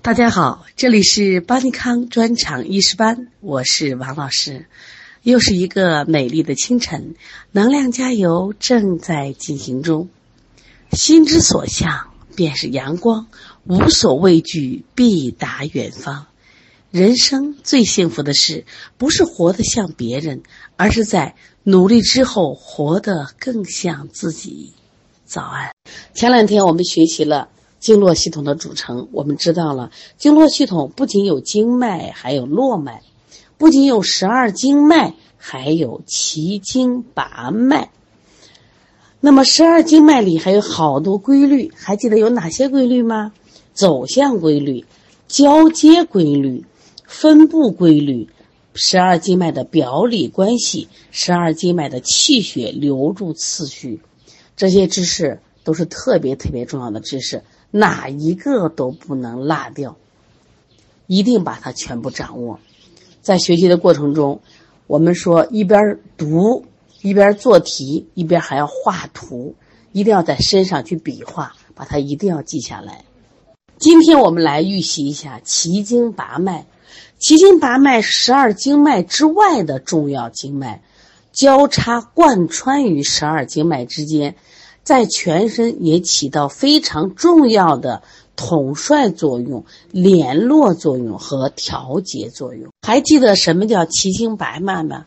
大家好，这里是邦尼康专场医师班，我是王老师。又是一个美丽的清晨，能量加油正在进行中。心之所向，便是阳光，无所畏惧，必达远方。人生最幸福的事，不是活得像别人，而是在努力之后活得更像自己。早安。前两天我们学习了。经络系统的组成，我们知道了。经络系统不仅有经脉，还有络脉；不仅有十二经脉，还有奇经八脉。那么，十二经脉里还有好多规律，还记得有哪些规律吗？走向规律、交接规律、分布规律、十二经脉的表里关系、十二经脉的气血流注次序，这些知识都是特别特别重要的知识。哪一个都不能落掉，一定把它全部掌握。在学习的过程中，我们说一边读一边做题，一边还要画图，一定要在身上去比划，把它一定要记下来。今天我们来预习一下奇经八脉。奇经八脉十二经脉之外的重要经脉，交叉贯穿于十二经脉之间。在全身也起到非常重要的统帅作用、联络作用和调节作用。还记得什么叫奇经八脉吗？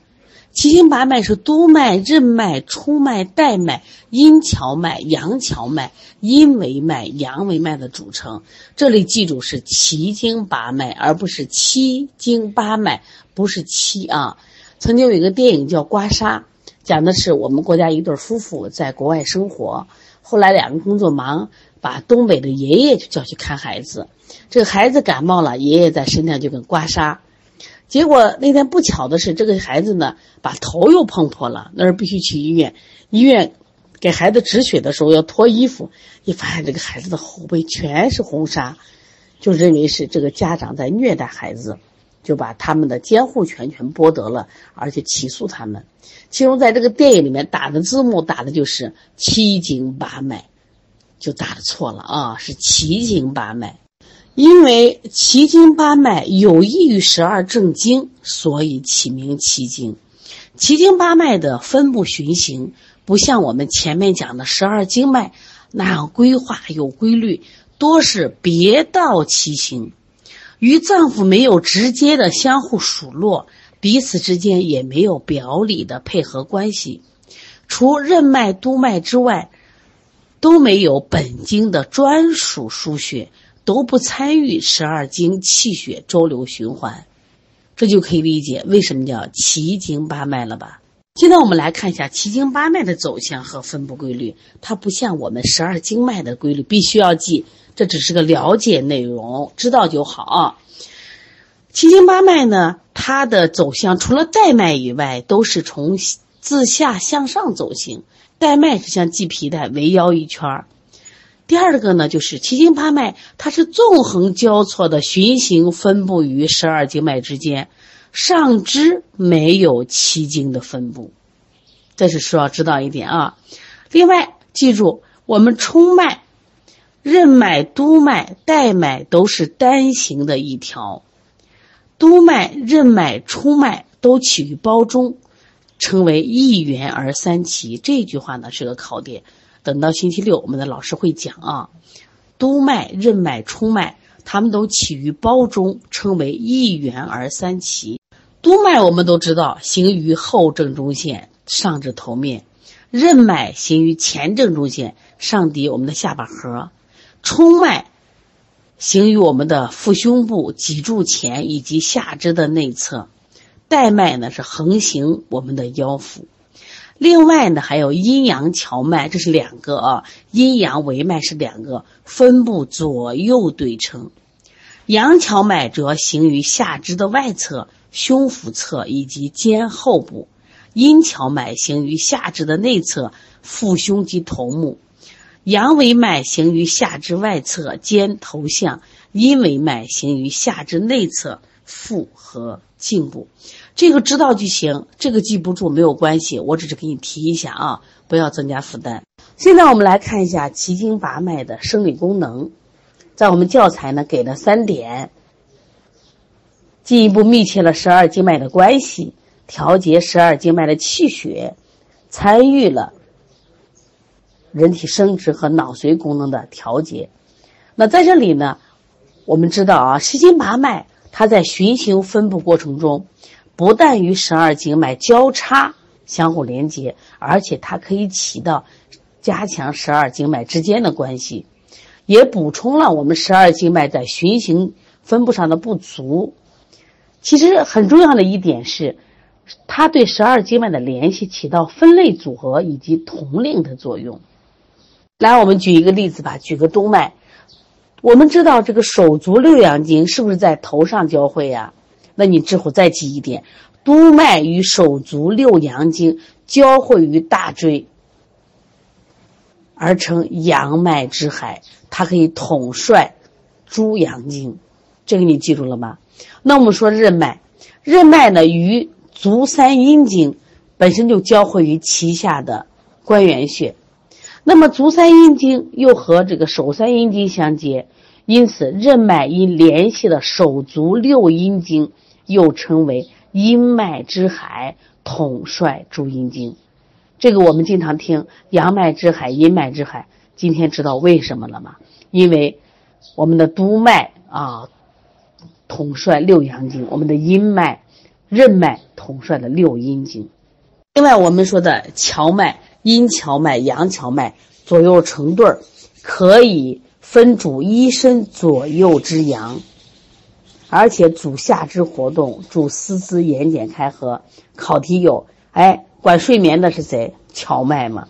奇经八脉是督脉、任脉、冲脉、带脉、阴荞脉、阳荞脉、阴维脉、阳维脉的组成。这里记住是奇经八脉，而不是七经八脉，不是七啊。曾经有一个电影叫《刮痧》。讲的是我们国家一对夫妇在国外生活，后来两个工作忙，把东北的爷爷就叫去看孩子。这个孩子感冒了，爷爷在身上就跟刮痧。结果那天不巧的是，这个孩子呢把头又碰破了，那儿必须去医院。医院给孩子止血的时候要脱衣服，一发现这个孩子的后背全是红纱，就认为是这个家长在虐待孩子。就把他们的监护权全剥夺了，而且起诉他们。其中在这个电影里面打的字幕打的就是七经八脉，就打的错了啊，是奇经八脉。因为奇经八脉有益于十二正经，所以起名奇经。奇经八脉的分布循行，不像我们前面讲的十二经脉那样规划有规律，多是别道奇行。与脏腑没有直接的相互数落，彼此之间也没有表里的配合关系。除任脉、督脉之外，都没有本经的专属输血，都不参与十二经气血周流循环。这就可以理解为什么叫奇经八脉了吧？现在我们来看一下奇经八脉的走向和分布规律。它不像我们十二经脉的规律，必须要记。这只是个了解内容，知道就好啊。七经八脉呢，它的走向除了带脉以外，都是从自下向上走行。带脉是像系皮带围腰一圈儿。第二个呢，就是七经八脉，它是纵横交错的循行分布于十二经脉之间，上肢没有七经的分布，这是需要知道一点啊。另外，记住我们冲脉。任脉、督脉、带脉都是单行的一条，督脉、任脉、冲脉都起于胞中，称为一元而三奇。这句话呢是个考点，等到星期六我们的老师会讲啊。督脉、任脉、冲脉，它们都起于胞中，称为一元而三奇。督脉我们都知道，行于后正中线，上至头面；任脉行于前正中线，上抵我们的下巴颏。冲脉行于我们的腹胸部、脊柱前以及下肢的内侧，带脉呢是横行我们的腰腹。另外呢还有阴阳荞脉，这是两个啊，阴阳维脉是两个，分布左右对称。阳荞脉主要行于下肢的外侧、胸腹侧以及肩后部；阴荞脉行于下肢的内侧、腹胸及头目。阳维脉行于下肢外侧肩头项，阴维脉行于下肢内侧腹和颈部。这个知道就行，这个记不住没有关系，我只是给你提一下啊，不要增加负担。现在我们来看一下奇经八脉的生理功能。在我们教材呢给了三点，进一步密切了十二经脉的关系，调节十二经脉的气血，参与了人体生殖和脑髓功能的调节。那在这里呢，我们知道啊，十经八脉它在循行分布过程中，不但与十二经脉交叉相互连接，而且它可以起到加强十二经脉之间的关系。也补充了我们十二经脉在循行分布上的不足。其实很重要的一点是，它对十二经脉的联系起到分类组合以及统领的作用。来，我们举一个例子吧，举个督脉。我们知道这个手足六阳经是不是在头上交汇呀？那你之后再记一点，督脉与手足六阳经交汇于大椎。而成阳脉之海，它可以统帅诸阳经，这个你记住了吗？那我们说任脉，任脉呢与足三阴经本身就交汇于脐下的关元穴，那么足三阴经又和这个手三阴经相接，因此任脉因联系了手足六阴经，又称为阴脉之海，统帅诸阴经。这个我们经常听阳脉之海、阴脉之海。今天知道为什么了吗？因为我们的督脉啊统帅六阳经，我们的阴脉、任脉统帅了六阴经。另外，我们说的荞脉、阴荞脉、阳荞脉左右成对儿，可以分主一身左右之阳，而且主下肢活动，主四肢眼睑开合。考题有哎。管睡眠的是谁？荞脉嘛，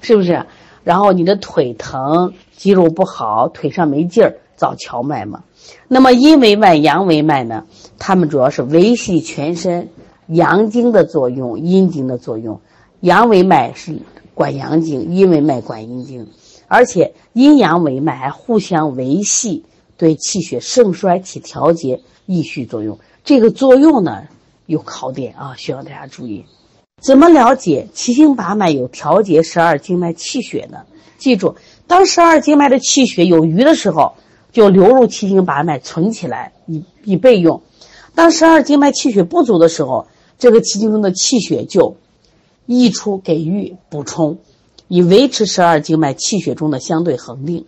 是不是？然后你的腿疼，肌肉不好，腿上没劲儿，找荞脉嘛。那么阴为脉，阳为脉呢？它们主要是维系全身阳经的作用，阴经的作用。阳为脉是管阳经，阴为脉管阴经，而且阴阳为脉还互相维系，对气血盛衰起调节益虚作用。这个作用呢，有考点啊，需要大家注意。怎么了解七经八脉有调节十二经脉气血呢？记住，当十二经脉的气血有余的时候，就流入七经八脉存起来以以备用；当十二经脉气血不足的时候，这个七经中的气血就溢出给予补充，以维持十二经脉气血中的相对恒定。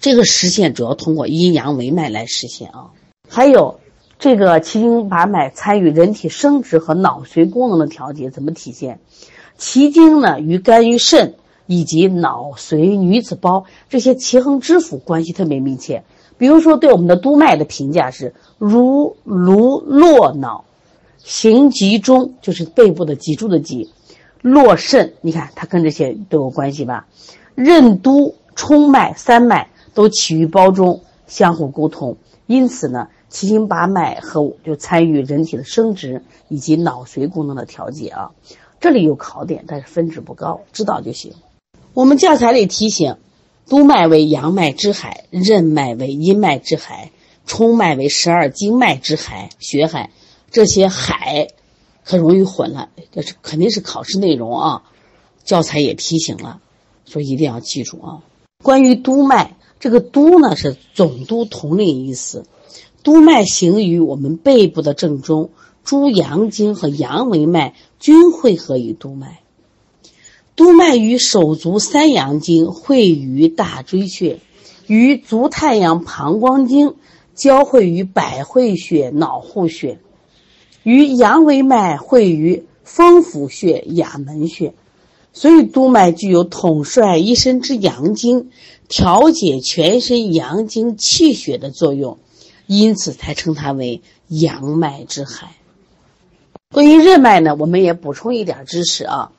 这个实现主要通过阴阳为脉来实现啊。还有。这个七经八脉参与人体生殖和脑髓功能的调节，怎么体现？奇经呢，与肝、与肾以及脑髓、女子胞这些奇恒之府关系特别密切。比如说，对我们的督脉的评价是：如颅络脑，行脊中，就是背部的脊柱的脊；络肾，你看它跟这些都有关系吧？任督、冲脉三脉都起于胞中，相互沟通。因此呢。七经八脉和就参与人体的生殖以及脑髓功能的调节啊，这里有考点，但是分值不高，知道就行。我们教材里提醒，督脉为阳脉之海，任脉为阴脉之海，冲脉为十二经脉之海血海。这些海很容易混了，这是肯定是考试内容啊。教材也提醒了，所以一定要记住啊。关于督脉，这个督呢是总督统领意思。督脉行于我们背部的正中，诸阳经和阳维脉均汇合于督脉。督脉与手足三阳经汇于大椎穴，与足太阳膀胱经交汇于百会穴、脑户穴，与阳维脉汇于风府穴、哑门穴。所以，督脉具有统帅一身之阳经、调节全身阳经气血的作用。因此才称它为阳脉之海。关于任脉呢，我们也补充一点知识啊。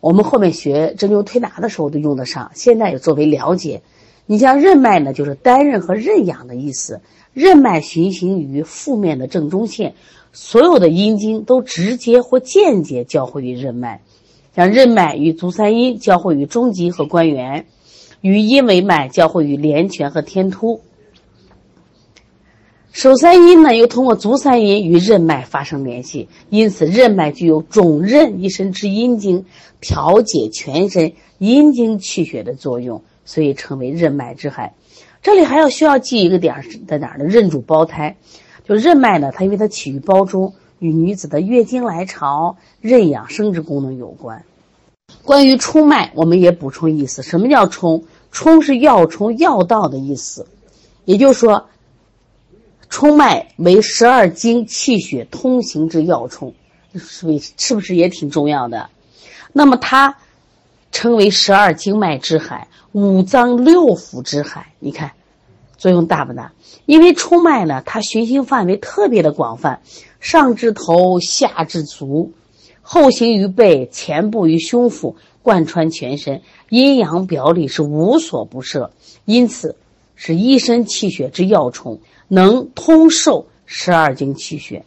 我们后面学针灸推拿的时候都用得上，现在也作为了解。你像任脉呢，就是担任和任养的意思。任脉循行于腹面的正中线，所有的阴经都直接或间接交汇于任脉。像任脉与足三阴交汇于中极和关元，与阴维脉交汇于连泉和天突。手三阴呢，又通过足三阴与任脉发生联系，因此任脉具有总任一身之阴经，调节全身阴经气血的作用，所以称为任脉之海。这里还要需要记一个点是在哪儿呢？任主胞胎，就任脉呢，它因为它起于胞中，与女子的月经来潮、任养生殖功能有关。关于冲脉，我们也补充意思：什么叫冲？冲是要冲要道的意思，也就是说，冲脉为十二经气血通行之要冲，是不是不是也挺重要的？那么它称为十二经脉之海、五脏六腑之海。你看，作用大不大？因为冲脉呢，它循行范围特别的广泛，上至头，下至足。后行于背，前部于胸腹，贯穿全身，阴阳表里是无所不涉，因此是一身气血之要冲，能通受十二经气血。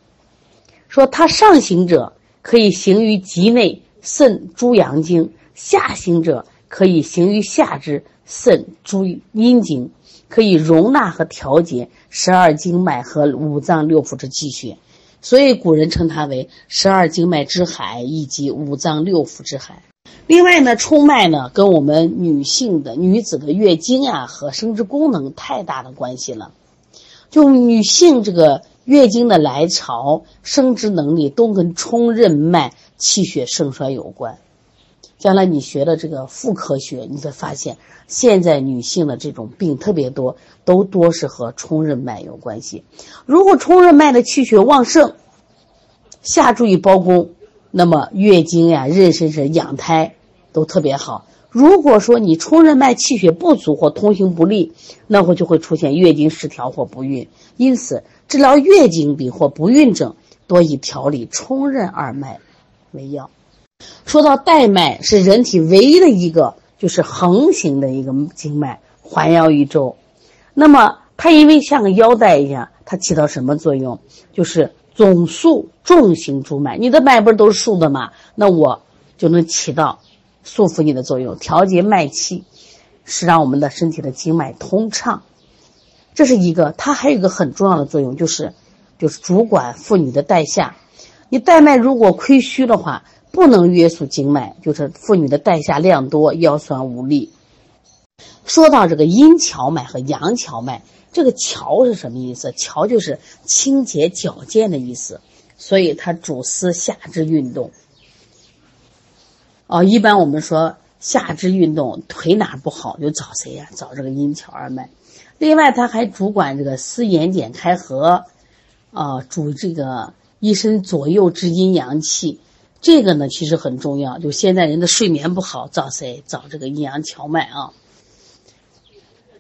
说它上行者可以行于脊内肾诸阳经，下行者可以行于下肢肾诸阴经，可以容纳和调节十二经脉和五脏六腑之气血。所以古人称它为十二经脉之海以及五脏六腑之海。另外呢，冲脉呢跟我们女性的女子的月经呀和生殖功能太大的关系了。就女性这个月经的来潮、生殖能力都跟冲任脉气血盛衰有关。将来你学的这个妇科学，你会发现现在女性的这种病特别多，都多是和冲任脉有关系。如果冲任脉的气血旺盛，下注于胞宫，那么月经呀、妊娠时养胎都特别好。如果说你冲任脉气血不足或通行不利，那会就会出现月经失调或不孕。因此，治疗月经病或不孕症，多以调理冲任二脉为要。说到带脉，是人体唯一的一个就是横行的一个经脉，环绕一周。那么它因为像个腰带一样，它起到什么作用？就是总束重行诸脉。你的脉不是都是竖的吗？那我就能起到束缚你的作用，调节脉气，是让我们的身体的经脉通畅。这是一个，它还有一个很重要的作用，就是就是主管妇女的带下。你带脉如果亏虚的话。不能约束经脉，就是妇女的带下量多，腰酸无力。说到这个阴跷脉和阳跷脉，这个跷是什么意思？跷就是清洁矫健的意思，所以它主司下肢运动。哦，一般我们说下肢运动腿哪不好，就找谁呀？找这个阴跷二脉。另外，它还主管这个司眼睑开合，啊，主这个一身左右之阴阳气。这个呢，其实很重要。就现在人的睡眠不好，找谁？找这个阴阳荞脉啊。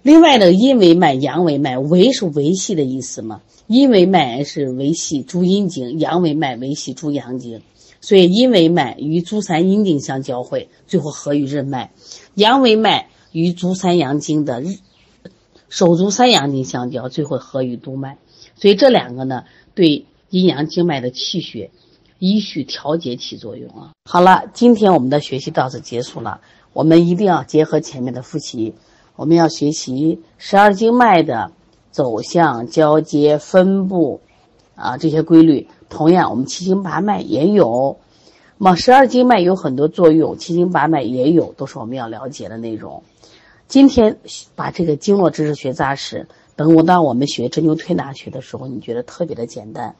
另外呢，阴为脉，阳为脉，维是维系的意思嘛。阴为脉是维系诸阴经，阳为脉维系诸阳经。所以阴为脉与足三阴经相交汇，最后合于任脉；阳为脉与足三阳经的手足三阳经相交，最后合于督脉。所以这两个呢，对阴阳经脉的气血。依序调节起作用啊！好了，今天我们的学习到此结束了。我们一定要结合前面的复习，我们要学习十二经脉的走向、交接、分布啊这些规律。同样，我们七经八脉也有，那么十二经脉有很多作用，七经八脉也有，都是我们要了解的内容。今天把这个经络知识学扎实，等我当我们学针灸推拿学的时候，你觉得特别的简单。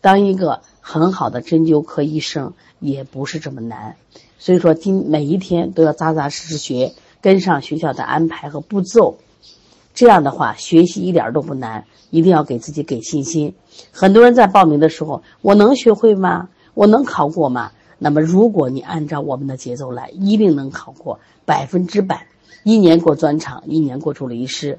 当一个很好的针灸科医生也不是这么难，所以说今每一天都要扎扎实实学，跟上学校的安排和步骤，这样的话学习一点都不难。一定要给自己给信心。很多人在报名的时候，我能学会吗？我能考过吗？那么如果你按照我们的节奏来，一定能考过，百分之百。一年过专场，一年过助理医师。